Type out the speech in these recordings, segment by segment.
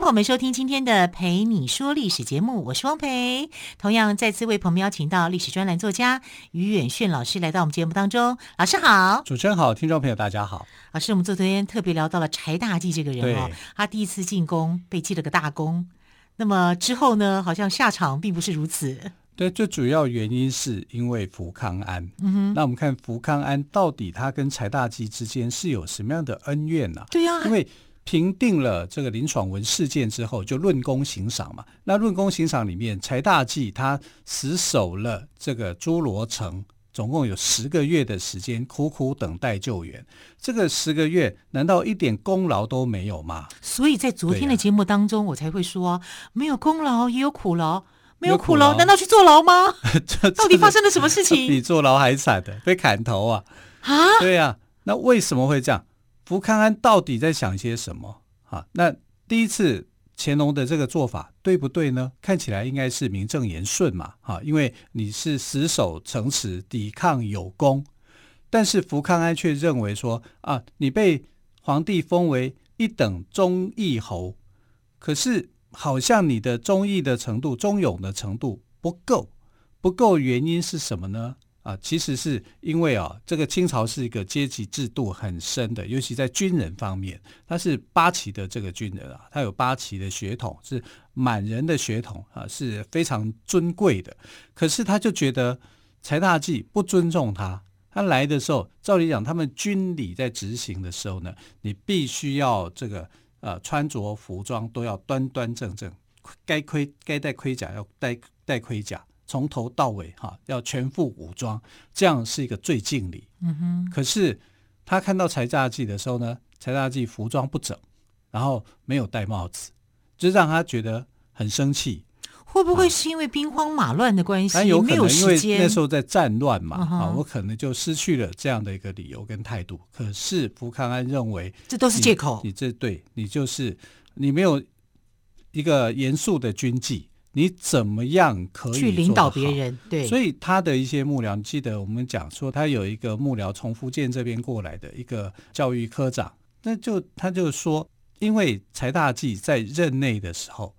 朋友们收听今天的《陪你说历史》节目，我是汪培。同样再次为朋友们邀请到历史专栏作家于远炫老师来到我们节目当中。老师好，主持人好，听众朋友大家好。老师，我们昨天特别聊到了柴大纪这个人哦，他第一次进宫被记了个大功，那么之后呢，好像下场并不是如此。对，最主要原因是因为福康安。嗯哼，那我们看福康安到底他跟柴大纪之间是有什么样的恩怨呢？对呀，因为。平定了这个林爽文事件之后，就论功行赏嘛。那论功行赏里面，柴大纪他死守了这个侏罗城，总共有十个月的时间，苦苦等待救援。这个十个月，难道一点功劳都没有吗？所以在昨天的节目当中，我才会说，没有功劳也有苦劳，没有苦劳，难道去坐牢吗？到底发生了什么事情？比坐牢还惨的，被砍头啊！啊，对呀、啊，那为什么会这样？福康安到底在想些什么？啊，那第一次乾隆的这个做法对不对呢？看起来应该是名正言顺嘛，啊，因为你是死守城池，抵抗有功。但是福康安却认为说，啊，你被皇帝封为一等忠义侯，可是好像你的忠义的程度、忠勇的程度不够，不够原因是什么呢？啊，其实是因为啊，这个清朝是一个阶级制度很深的，尤其在军人方面，他是八旗的这个军人啊，他有八旗的血统，是满人的血统啊，是非常尊贵的。可是他就觉得柴大纪不尊重他，他来的时候，照理讲，他们军礼在执行的时候呢，你必须要这个呃穿着服装都要端端正正，该盔该戴盔甲要戴戴盔甲。从头到尾哈，要全副武装，这样是一个最敬礼。嗯哼。可是他看到柴大纪的时候呢，柴大纪服装不整，然后没有戴帽子，就让他觉得很生气。会不会是因为兵荒马乱的关系？啊、有可能，因为那时候在战乱嘛。啊，我可能就失去了这样的一个理由跟态度。可是福康安认为这都是借口。你这对你就是你没有一个严肃的军纪。你怎么样可以去领导别人？对，所以他的一些幕僚，你记得我们讲说，他有一个幕僚从福建这边过来的一个教育科长，那就他就说，因为柴大纪在任内的时候，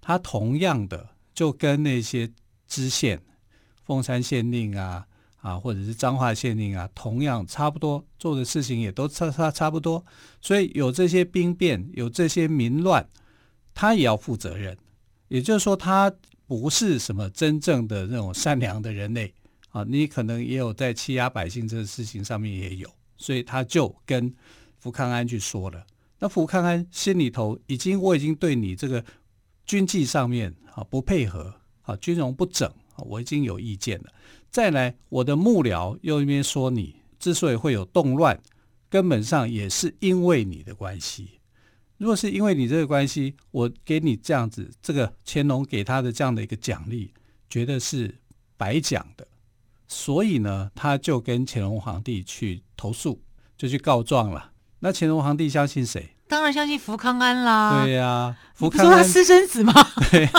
他同样的就跟那些知县、凤山县令啊啊，或者是彰化县令啊，同样差不多做的事情也都差差差不多，所以有这些兵变，有这些民乱，他也要负责任。也就是说，他不是什么真正的那种善良的人类啊！你可能也有在欺压百姓这个事情上面也有，所以他就跟福康安去说了。那福康安心里头已经，我已经对你这个军纪上面啊不配合啊，军容不整啊，我已经有意见了。再来，我的幕僚又一边说你之所以会有动乱，根本上也是因为你的关系。如果是因为你这个关系，我给你这样子，这个乾隆给他的这样的一个奖励，觉得是白讲的，所以呢，他就跟乾隆皇帝去投诉，就去告状了。那乾隆皇帝相信谁？当然相信福康安啦。对呀、啊，福康安说他私生子吗？对呀、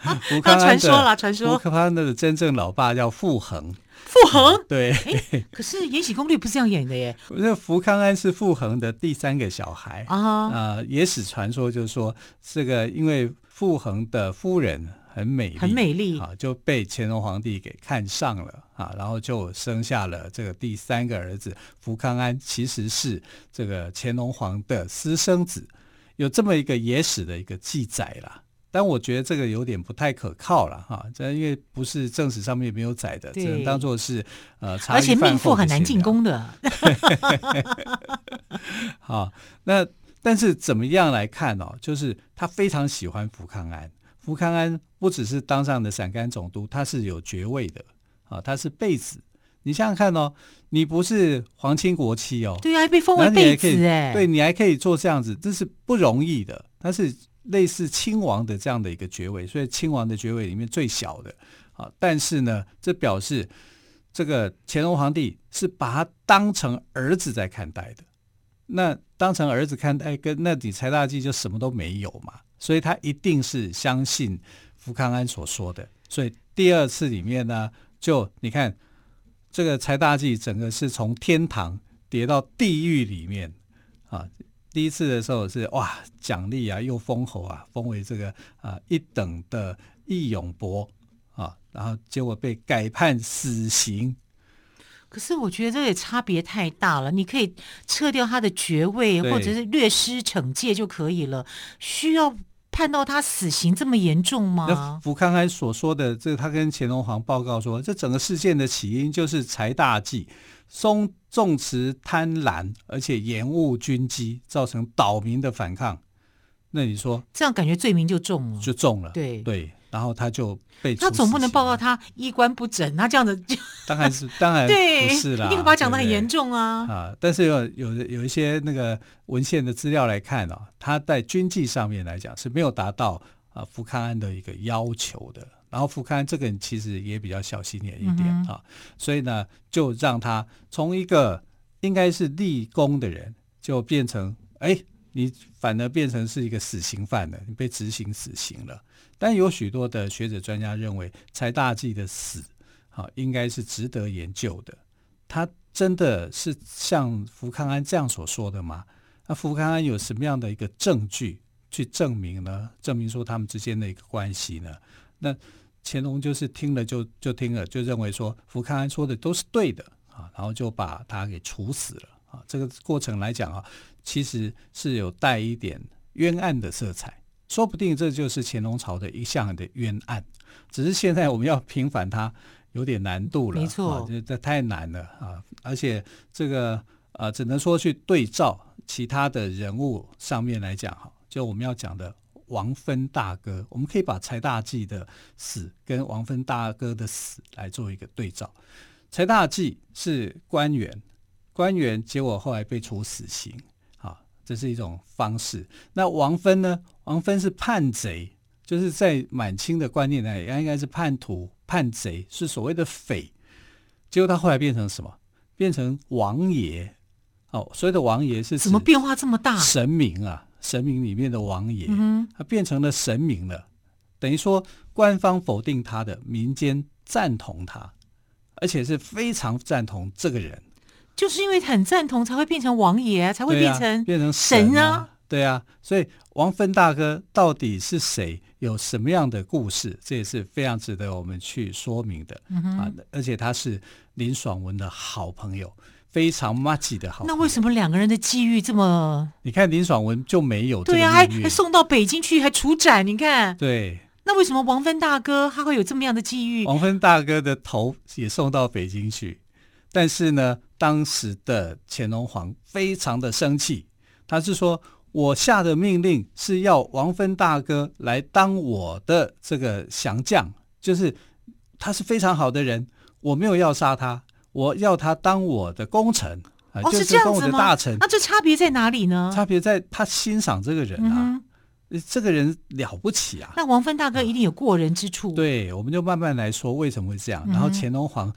啊，福康安传说啦，传说。福康安的真正老爸叫傅恒。傅恒、嗯、对，可是《延禧攻略》不是这样演的耶。那福康安是傅恒的第三个小孩啊。呃，野史传说就是说，这个因为傅恒的夫人很美丽，很美丽啊，就被乾隆皇帝给看上了啊，然后就生下了这个第三个儿子福康安，其实是这个乾隆皇的私生子，有这么一个野史的一个记载啦。但我觉得这个有点不太可靠了哈，这因为不是正史上面没有载的，只能当做是呃而且命妇很难进宫的。好，那但是怎么样来看哦？就是他非常喜欢福康安，福康安不只是当上的陕甘总督，他是有爵位的啊，他是贝子。你想想看哦，你不是皇亲国戚哦，对啊，还被封为贝子哎，对你还可以做这样子，这是不容易的，他是。类似亲王的这样的一个爵位，所以亲王的爵位里面最小的啊，但是呢，这表示这个乾隆皇帝是把他当成儿子在看待的。那当成儿子看待，跟那你柴大济就什么都没有嘛，所以他一定是相信福康安所说的。所以第二次里面呢，就你看这个柴大济整个是从天堂跌到地狱里面啊。第一次的时候是哇奖励啊又封侯啊，封为这个啊一等的义勇伯啊，然后结果被改判死刑。可是我觉得这也差别太大了。你可以撤掉他的爵位，或者是略施惩戒就可以了。需要判到他死刑这么严重吗？那福康安所说的，这他跟乾隆皇报告说，这整个事件的起因就是财大忌松重慈贪婪，而且延误军机，造成岛民的反抗。那你说这样感觉罪名就重了，就重了。对对。然后他就被他总不能报告他衣冠不整，他这样子就 当然是当然 不是啦，一定会把他讲得很严重啊啊！但是有有有一些那个文献的资料来看啊，他在军纪上面来讲是没有达到啊福康安的一个要求的。然后福康安这个人其实也比较小心眼一点啊，所以呢就让他从一个应该是立功的人，就变成哎你反而变成是一个死刑犯了，你被执行死刑了。但有许多的学者专家认为，柴大济的死，啊，应该是值得研究的。他真的是像福康安这样所说的吗？那福康安有什么样的一个证据去证明呢？证明说他们之间的一个关系呢？那乾隆就是听了就就听了，就认为说福康安说的都是对的啊，然后就把他给处死了啊。这个过程来讲啊，其实是有带一点冤案的色彩。说不定这就是乾隆朝的一项的冤案，只是现在我们要平反它有点难度了。没错，啊、这太难了啊！而且这个呃，只能说去对照其他的人物上面来讲哈，就我们要讲的王芬大哥，我们可以把柴大济的死跟王芬大哥的死来做一个对照。柴大济是官员，官员结果后来被处死刑。这是一种方式。那王芬呢？王芬是叛贼，就是在满清的观念来讲，应该是叛徒、叛贼，是所谓的匪。结果他后来变成什么？变成王爷。哦，所谓的王爷是怎么变化这么大？神明啊，神明里面的王爷，嗯、他变成了神明了。等于说，官方否定他的，民间赞同他，而且是非常赞同这个人。就是因为很赞同，才会变成王爷啊，才会变成变成神啊，对啊。所以王芬大哥到底是谁？有什么样的故事？这也是非常值得我们去说明的、嗯、啊。而且他是林爽文的好朋友，非常麻吉的好朋友。那为什么两个人的际遇这么？你看林爽文就没有对啊，还还送到北京去，还处斩。你看，对。那为什么王芬大哥他会有这么样的际遇？王芬大哥的头也送到北京去。但是呢，当时的乾隆皇非常的生气，他是说：“我下的命令是要王芬大哥来当我的这个降将，就是他是非常好的人，我没有要杀他，我要他当我的功臣，哦，就是当我的大臣。那这差别在哪里呢？差别在他欣赏这个人啊，嗯、这个人了不起啊。那王芬大哥一定有过人之处。对，我们就慢慢来说为什么会这样。然后乾隆皇。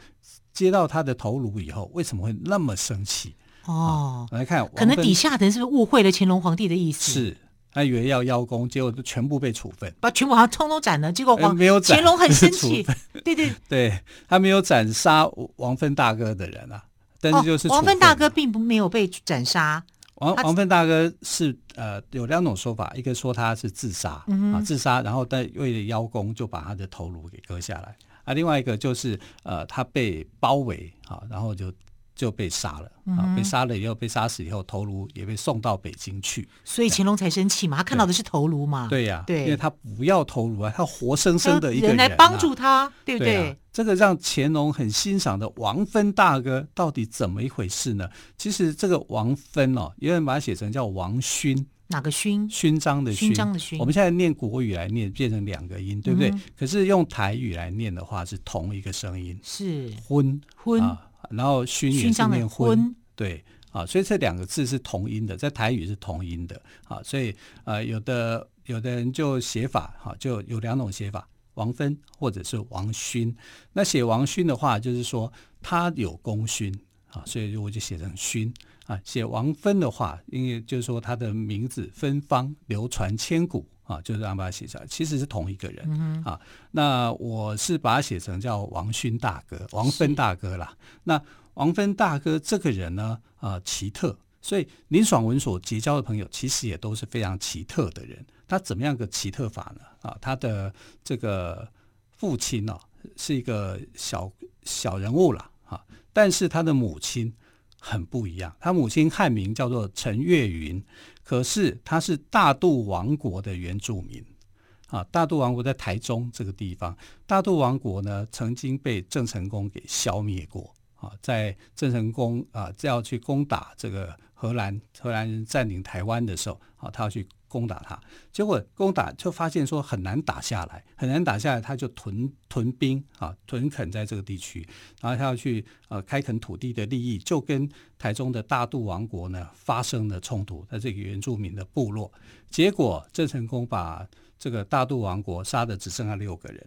接到他的头颅以后，为什么会那么生气？哦，啊、来看，可能底下的人是不是误会了乾隆皇帝的意思？是，他以为要邀功，结果就全部被处分，把全部好像通通斩了。结果皇、呃、没有斩，乾隆很生气。对对对，他没有斩杀王芬大哥的人啊，但是就是、哦、王芬大哥并不没有被斩杀。王王芬大哥是呃有两种说法，一个说他是自杀、嗯、啊，自杀，然后但为了邀功就把他的头颅给割下来。啊，另外一个就是呃，他被包围啊，然后就就被杀了啊，嗯、被杀了以后，被杀死以后，头颅也被送到北京去，所以乾隆才生气嘛，他看到的是头颅嘛，对呀，对，因为他不要头颅啊，他活生生的一个人、来帮助他，对不对？这个让乾隆很欣赏的王芬大哥到底怎么一回事呢？其实这个王芬哦，有人把它写成叫王勋。哪个勋？勋章的勋。勋章的勋。我们现在念国语来念，变成两个音，对不对？嗯、可是用台语来念的话，是同一个声音。是。昏昏啊，然后勋也是念昏。对啊，所以这两个字是同音的，在台语是同音的啊，所以呃，有的有的人就写法哈、啊，就有两种写法。王芬或者是王勋。那写王勋的话，就是说他有功勋啊，所以我就写成勋啊。写王芬的话，因为就是说他的名字芬芳流传千古啊，就是让把它写下来，其实是同一个人、嗯、啊。那我是把它写成叫王勋大哥、王芬大哥啦。那王芬大哥这个人呢，啊，奇特。所以林爽文所结交的朋友，其实也都是非常奇特的人。他怎么样个奇特法呢？啊，他的这个父亲呢、啊，是一个小小人物了啊，但是他的母亲很不一样。他母亲汉名叫做陈月云，可是他是大肚王国的原住民啊。大肚王国在台中这个地方，大肚王国呢，曾经被郑成功给消灭过啊，在郑成功啊要去攻打这个。荷兰荷兰人占领台湾的时候，啊，他要去攻打他，结果攻打就发现说很难打下来，很难打下来，他就屯屯兵啊，屯垦在这个地区，然后他要去呃开垦土地的利益，就跟台中的大肚王国呢发生了冲突，在这个原住民的部落，结果郑成功把这个大肚王国杀的只剩下六个人，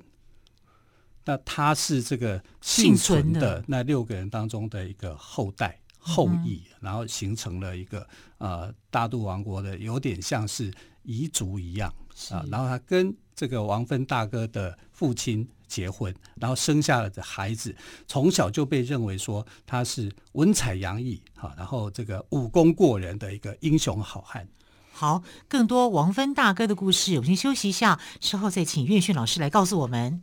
那他是这个幸存的。那六个人当中的一个后代。后裔，然后形成了一个呃大肚王国的，有点像是彝族一样啊。然后他跟这个王芬大哥的父亲结婚，然后生下了的孩子，从小就被认为说他是文采洋溢啊，然后这个武功过人的一个英雄好汉。好，更多王芬大哥的故事，我们先休息一下，之后再请岳训老师来告诉我们。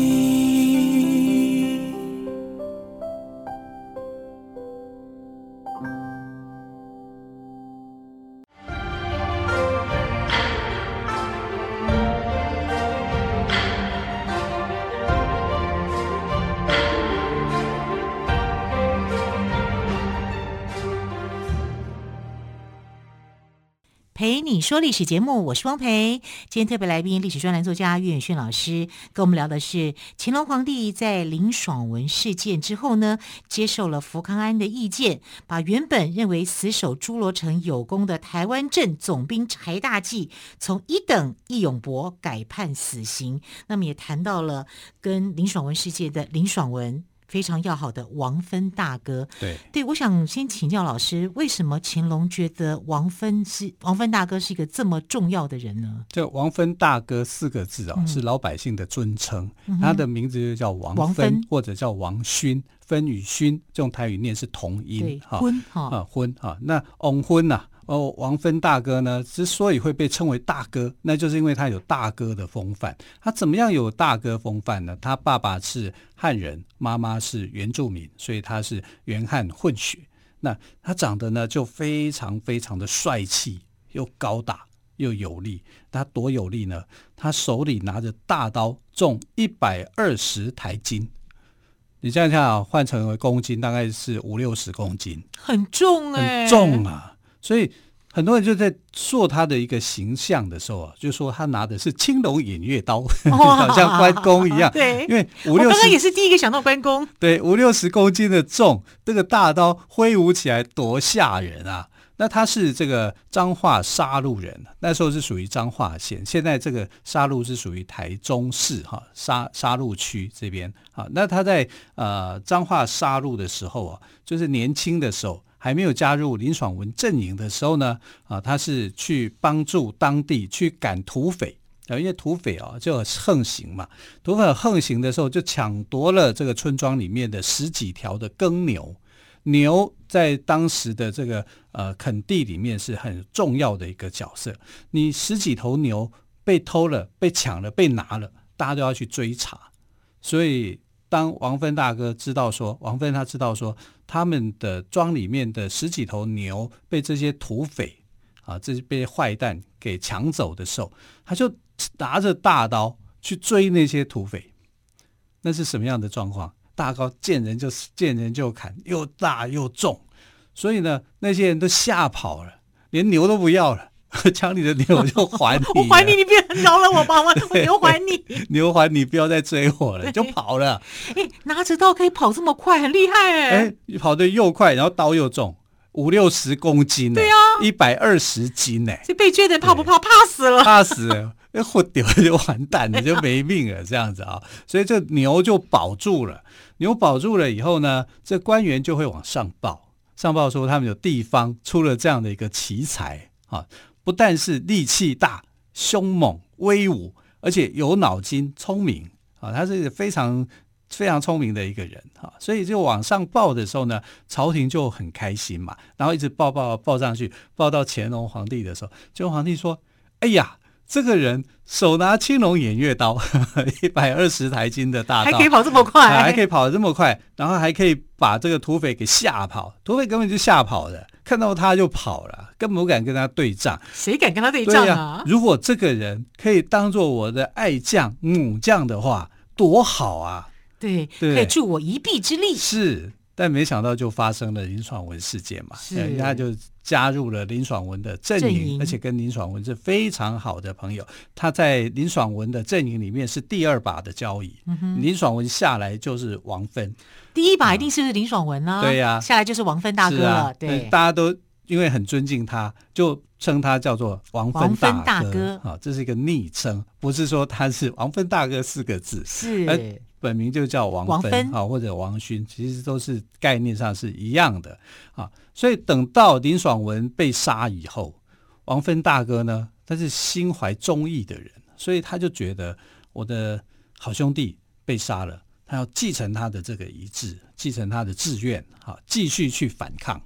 说历史节目，我是汪培。今天特别来宾，历史专栏作家岳远逊老师，跟我们聊的是乾隆皇帝在林爽文事件之后呢，接受了福康安的意见，把原本认为死守诸罗城有功的台湾镇总兵柴大纪，从一等义勇伯改判死刑。那么也谈到了跟林爽文事件的林爽文。非常要好的王芬大哥，对。对，我想先请教老师，为什么乾隆觉得王芬是王芬大哥是一个这么重要的人呢？这王芬大哥四个字啊、哦，嗯、是老百姓的尊称，嗯、他的名字就叫王芬，或者叫王勋，芬与勋这种台语念是同音，哈，婚哈。啊婚啊，那翁婚呐。哦，王芬大哥呢，之所以会被称为大哥，那就是因为他有大哥的风范。他怎么样有大哥风范呢？他爸爸是汉人，妈妈是原住民，所以他是原汉混血。那他长得呢，就非常非常的帅气，又高大又有力。他多有力呢？他手里拿着大刀，重一百二十台斤。你这样看啊，换成为公斤，大概是五六十公斤，很重哎、欸，很重啊。所以很多人就在说他的一个形象的时候啊，就说他拿的是青龙偃月刀，好像关公一样。对，因为五六十，我刚刚也是第一个想到关公。对，五六十公斤的重，这个大刀挥舞起来多吓人啊！那他是这个彰化杀鹿人，那时候是属于彰化县，现在这个杀鹿是属于台中市哈杀杀鹿区这边啊。那他在呃彰化杀鹿的时候啊，就是年轻的时候。还没有加入林爽文阵营的时候呢，啊，他是去帮助当地去赶土匪。啊，因为土匪啊就横行嘛，土匪横行的时候就抢夺了这个村庄里面的十几条的耕牛，牛在当时的这个呃垦地里面是很重要的一个角色，你十几头牛被偷了、被抢了、被拿了，大家都要去追查，所以。当王芬大哥知道说，王芬他知道说，他们的庄里面的十几头牛被这些土匪啊，这些被坏蛋给抢走的时候，他就拿着大刀去追那些土匪。那是什么样的状况？大刀见人就见人就砍，又大又重，所以呢，那些人都吓跑了，连牛都不要了。抢你的牛我就还你，我还你，你别饶了我吧，我 牛还你，牛还你，不要再追我了，就跑了。哎，拿着刀可以跑这么快，很厉害哎！哎，跑得又快，然后刀又重，五六十公斤，对啊，一百二十斤呢。这被追的怕不怕？怕死了，怕死了，那活丢就完蛋了，就没命了，这样子啊。所以这牛就保住了，牛保住了以后呢，这官员就会往上报，上报说他们有地方出了这样的一个奇才啊。不但是力气大、凶猛、威武，而且有脑筋、聪明啊，他是一个非常非常聪明的一个人啊，所以就往上报的时候呢，朝廷就很开心嘛，然后一直报报报上去，报到乾隆皇帝的时候，乾隆皇帝说：“哎呀。”这个人手拿青龙偃月刀，一百二十台斤的大刀，还可以跑这么快，还可以跑这么快，然后还可以把这个土匪给吓跑。土匪根本就吓跑了，看到他就跑了，根本不敢跟他对仗。谁敢跟他对仗啊？啊如果这个人可以当做我的爱将、母将的话，多好啊！对，对可以助我一臂之力。是。但没想到就发生了林爽文事件嘛，人家就加入了林爽文的阵营，而且跟林爽文是非常好的朋友。他在林爽文的阵营里面是第二把的交椅，嗯、林爽文下来就是王芬，第一把一定是林爽文啊，对呀、啊，下来就是王芬大哥了。啊、对，大家都因为很尊敬他，就称他叫做王芬大哥。啊，这是一个昵称，不是说他是王芬大哥四个字。是。本名就叫王芬啊，或者王勋，其实都是概念上是一样的啊。所以等到林爽文被杀以后，王芬大哥呢，他是心怀忠义的人，所以他就觉得我的好兄弟被杀了，他要继承他的这个遗志，继承他的志愿，啊，继续去反抗。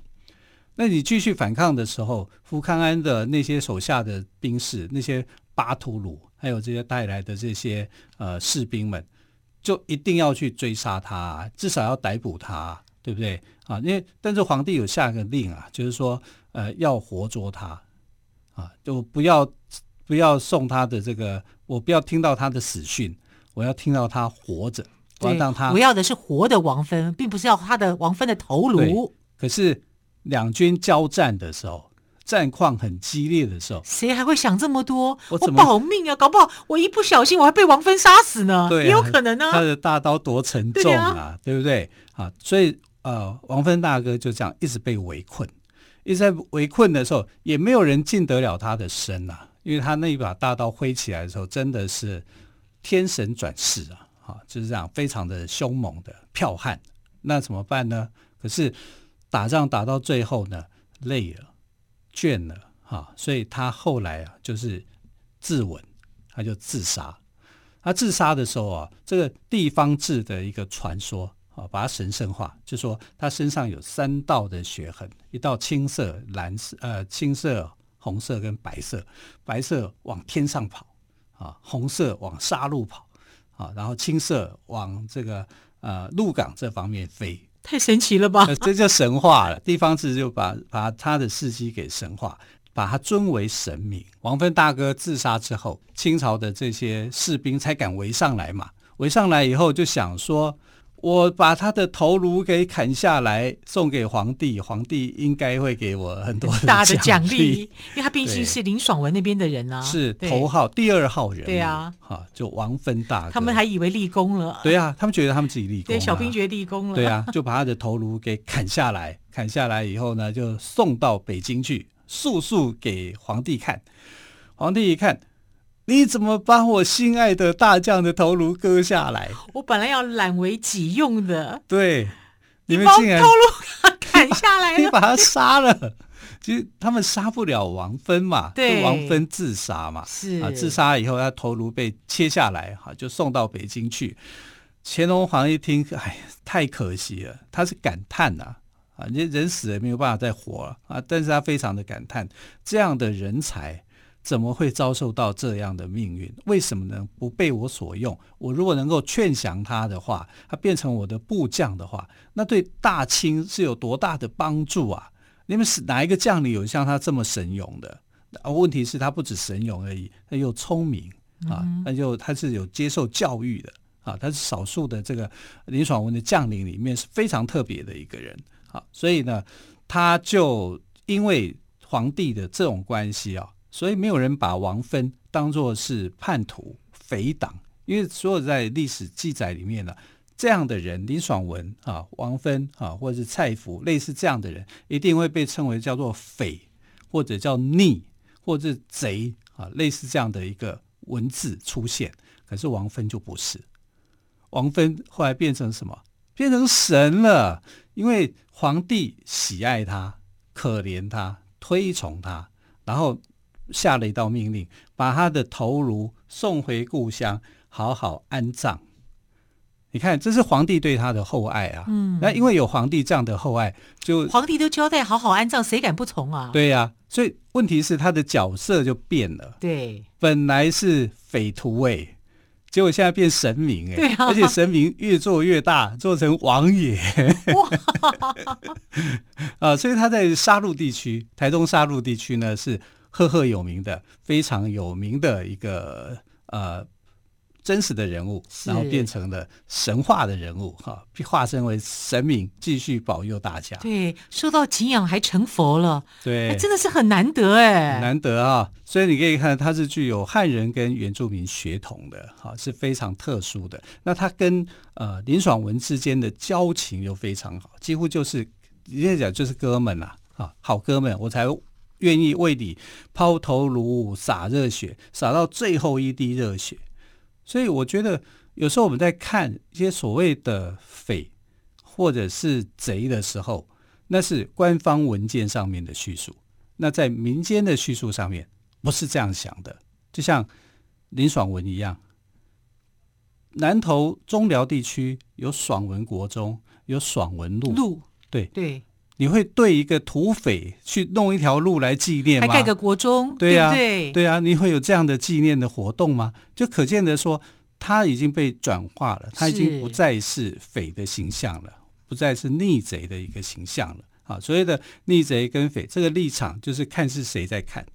那你继续反抗的时候，福康安的那些手下的兵士，那些巴图鲁，还有这些带来的这些呃士兵们。就一定要去追杀他，至少要逮捕他，对不对啊？因为但是皇帝有下个令啊，就是说，呃，要活捉他啊，就不要不要送他的这个，我不要听到他的死讯，我要听到他活着，我要让他。我要的是活的王芬，并不是要他的王芬的头颅。可是两军交战的时候。战况很激烈的时候，谁还会想这么多？我怎么我保命啊？搞不好我一不小心我还被王芬杀死呢？对、啊，也有可能呢、啊。他的大刀多沉重啊，对，啊对不对？啊，所以呃，王芬大哥就这样一直被围困，一直在围困的时候，也没有人进得了他的身啊，因为他那一把大刀挥起来的时候，真的是天神转世啊！啊，就是这样，非常的凶猛的剽悍。那怎么办呢？可是打仗打到最后呢，累了。倦了哈，所以他后来啊，就是自刎，他就自杀。他自杀的时候啊，这个地方志的一个传说啊，把它神圣化，就说他身上有三道的血痕，一道青色、蓝色、呃青色、红色跟白色，白色往天上跑啊，红色往杀戮跑啊，然后青色往这个呃鹿港这方面飞。太神奇了吧！这叫神话了。地方志就把把他的事迹给神话，把他尊为神明。王芬大哥自杀之后，清朝的这些士兵才敢围上来嘛。围上来以后，就想说。我把他的头颅给砍下来送给皇帝，皇帝应该会给我很多很大的奖励，因为他毕竟是林爽文那边的人啊，是头号第二号人，对啊，哈，就王芬大哥，他们还以为立功了，对啊，他们觉得他们自己立功了，对，小兵觉得立功了，对啊，就把他的头颅给砍下来，砍下来以后呢，就送到北京去，速速给皇帝看，皇帝一看。你怎么把我心爱的大将的头颅割下来？我本来要揽为己用的。对，你们竟然头颅砍下来了，你把他杀了。其实他们杀不了王芬嘛，对，王芬自杀嘛，是啊，自杀以后他头颅被切下来，哈，就送到北京去。乾隆皇一听，哎，太可惜了，他是感叹呐，啊，你人死了没有办法再活了啊，但是他非常的感叹，这样的人才。怎么会遭受到这样的命运？为什么呢？不被我所用？我如果能够劝降他的话，他变成我的部将的话，那对大清是有多大的帮助啊？你们是哪一个将领有像他这么神勇的？啊，问题是，他不止神勇而已，他又聪明啊，那就他是有接受教育的啊，他是少数的这个林爽文的将领里面是非常特别的一个人。啊，所以呢，他就因为皇帝的这种关系啊，所以没有人把王芬当作是叛徒、匪党，因为所有在历史记载里面呢、这样的人，林爽文啊、王芬啊，或者是蔡福，类似这样的人，一定会被称为叫做匪，或者叫逆，或者贼啊，类似这样的一个文字出现。可是王芬就不是。王芬后来变成什么？变成神了，因为皇帝喜爱他、可怜他、推崇他，然后下了一道命令，把他的头颅送回故乡，好好安葬。你看，这是皇帝对他的厚爱啊。嗯，那因为有皇帝这样的厚爱，就皇帝都交代好好安葬，谁敢不从啊？对呀、啊，所以问题是他的角色就变了。对，本来是匪徒位。结果现在变神明哎，对啊，而且神明越做越大，做成王爷哇 啊！所以他在杀戮地区，台东杀戮地区呢是赫赫有名的，非常有名的一个呃。真实的人物，然后变成了神话的人物，哈，化身为神明，继续保佑大家。对，受到敬仰还成佛了，对，哎、真的是很难得哎，难得啊！所以你可以看，他是具有汉人跟原住民血统的，哈，是非常特殊的。那他跟呃林爽文之间的交情又非常好，几乎就是人家讲就是哥们呐，啊，好哥们，我才愿意为你抛头颅洒热血，洒到最后一滴热血。所以我觉得有时候我们在看一些所谓的匪或者是贼的时候，那是官方文件上面的叙述。那在民间的叙述上面不是这样想的。就像林爽文一样，南投中寮地区有爽文国中，有爽文路。路对对，你会对一个土匪去弄一条路来纪念吗？还盖个国中，对呀、啊，对，对啊，你会有这样的纪念的活动吗？就可见的说，他已经被转化了，他已经不再是匪的形象了，不再是逆贼的一个形象了。啊，所谓的逆贼跟匪，这个立场就是看是谁在看。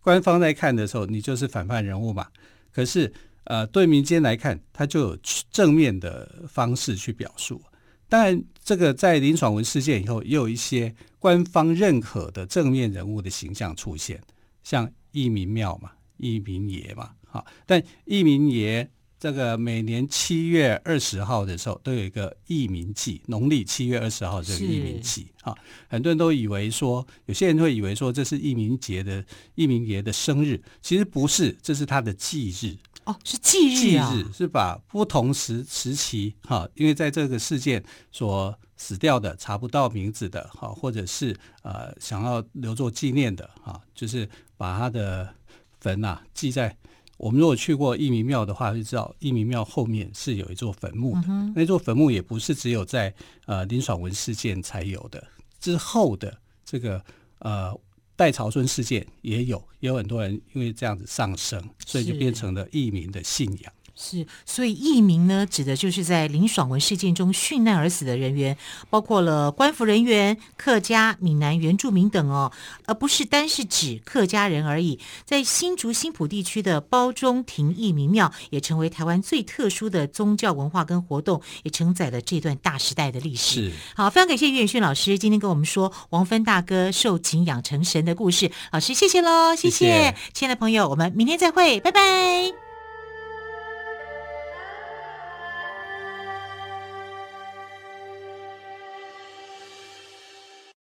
官方在看的时候，你就是反叛人物嘛。可是，呃，对民间来看，他就有正面的方式去表述。当然，这个在林爽文事件以后，也有一些官方认可的正面人物的形象出现，像义民庙嘛，义民爷嘛，好，但义民爷这个每年七月二十号的时候都有一个义民祭，农历七月二十号这个义民祭，啊，很多人都以为说，有些人会以为说这是义民节的义民爷的生日，其实不是，这是他的忌日。哦，是忌日啊！忌日是把不同时时期哈，因为在这个事件所死掉的查不到名字的哈，或者是呃想要留作纪念的哈，就是把他的坟呐记在。我们如果去过义民庙的话，就知道义民庙后面是有一座坟墓的。嗯、那座坟墓也不是只有在呃林爽文事件才有的，之后的这个呃。戴潮村事件也有，也有很多人因为这样子上升，所以就变成了义民的信仰。是，所以义民呢，指的就是在林爽文事件中殉难而死的人员，包括了官府人员、客家、闽南原住民等哦，而不是单是指客家人而已。在新竹新浦地区的包中亭义民庙，也成为台湾最特殊的宗教文化跟活动，也承载了这段大时代的历史。是，好，非常感谢岳远逊老师今天跟我们说王芬大哥受景仰成神的故事。老师，谢谢喽，谢谢亲爱的朋友，我们明天再会，拜拜。